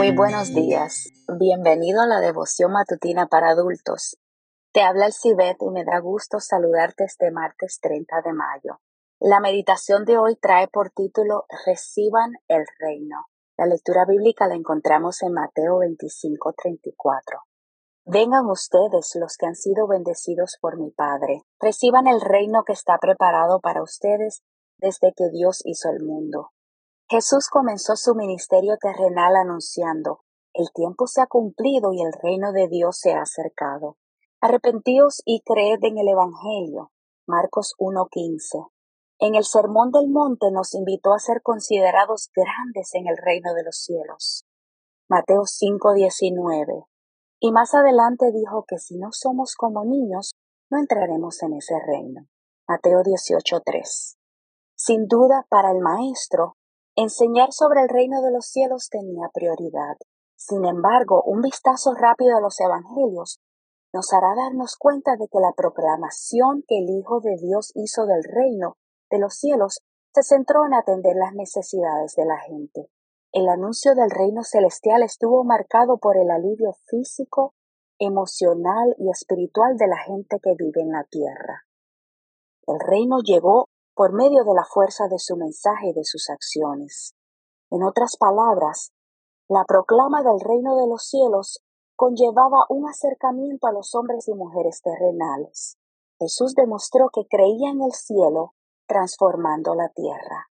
Muy buenos días. Bienvenido a la devoción matutina para adultos. Te habla el Cibet y me da gusto saludarte este martes 30 de mayo. La meditación de hoy trae por título Reciban el reino. La lectura bíblica la encontramos en Mateo 25:34. Vengan ustedes los que han sido bendecidos por mi Padre, reciban el reino que está preparado para ustedes desde que Dios hizo el mundo. Jesús comenzó su ministerio terrenal anunciando, el tiempo se ha cumplido y el reino de Dios se ha acercado. Arrepentíos y creed en el Evangelio. Marcos 1.15. En el Sermón del Monte nos invitó a ser considerados grandes en el reino de los cielos. Mateo 5.19. Y más adelante dijo que si no somos como niños, no entraremos en ese reino. Mateo 18.3. Sin duda, para el Maestro, Enseñar sobre el reino de los cielos tenía prioridad. Sin embargo, un vistazo rápido a los Evangelios nos hará darnos cuenta de que la proclamación que el Hijo de Dios hizo del reino de los cielos se centró en atender las necesidades de la gente. El anuncio del reino celestial estuvo marcado por el alivio físico, emocional y espiritual de la gente que vive en la tierra. El reino llegó por medio de la fuerza de su mensaje y de sus acciones. En otras palabras, la proclama del reino de los cielos conllevaba un acercamiento a los hombres y mujeres terrenales. Jesús demostró que creía en el cielo, transformando la tierra.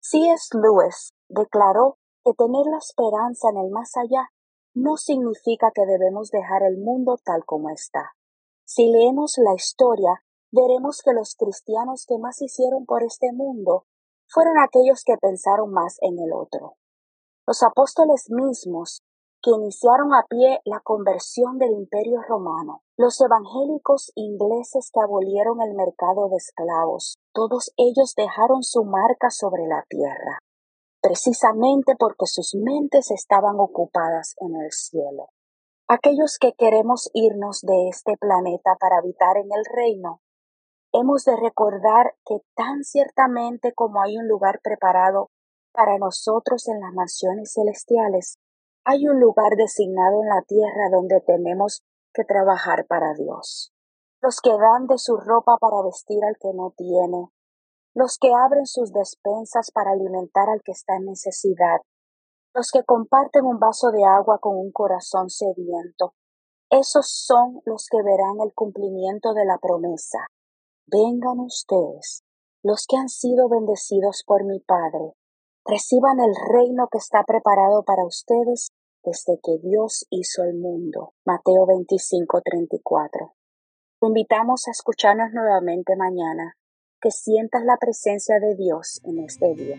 C.S. Lewis declaró que tener la esperanza en el más allá no significa que debemos dejar el mundo tal como está. Si leemos la historia, veremos que los cristianos que más hicieron por este mundo fueron aquellos que pensaron más en el otro. Los apóstoles mismos, que iniciaron a pie la conversión del imperio romano, los evangélicos ingleses que abolieron el mercado de esclavos, todos ellos dejaron su marca sobre la tierra, precisamente porque sus mentes estaban ocupadas en el cielo. Aquellos que queremos irnos de este planeta para habitar en el reino, hemos de recordar que tan ciertamente como hay un lugar preparado para nosotros en las mansiones celestiales, hay un lugar designado en la tierra donde tenemos que trabajar para Dios. Los que dan de su ropa para vestir al que no tiene, los que abren sus despensas para alimentar al que está en necesidad, los que comparten un vaso de agua con un corazón sediento, esos son los que verán el cumplimiento de la promesa. Vengan ustedes, los que han sido bendecidos por mi Padre, reciban el reino que está preparado para ustedes desde que Dios hizo el mundo. Mateo 25:34. Te invitamos a escucharnos nuevamente mañana, que sientas la presencia de Dios en este día.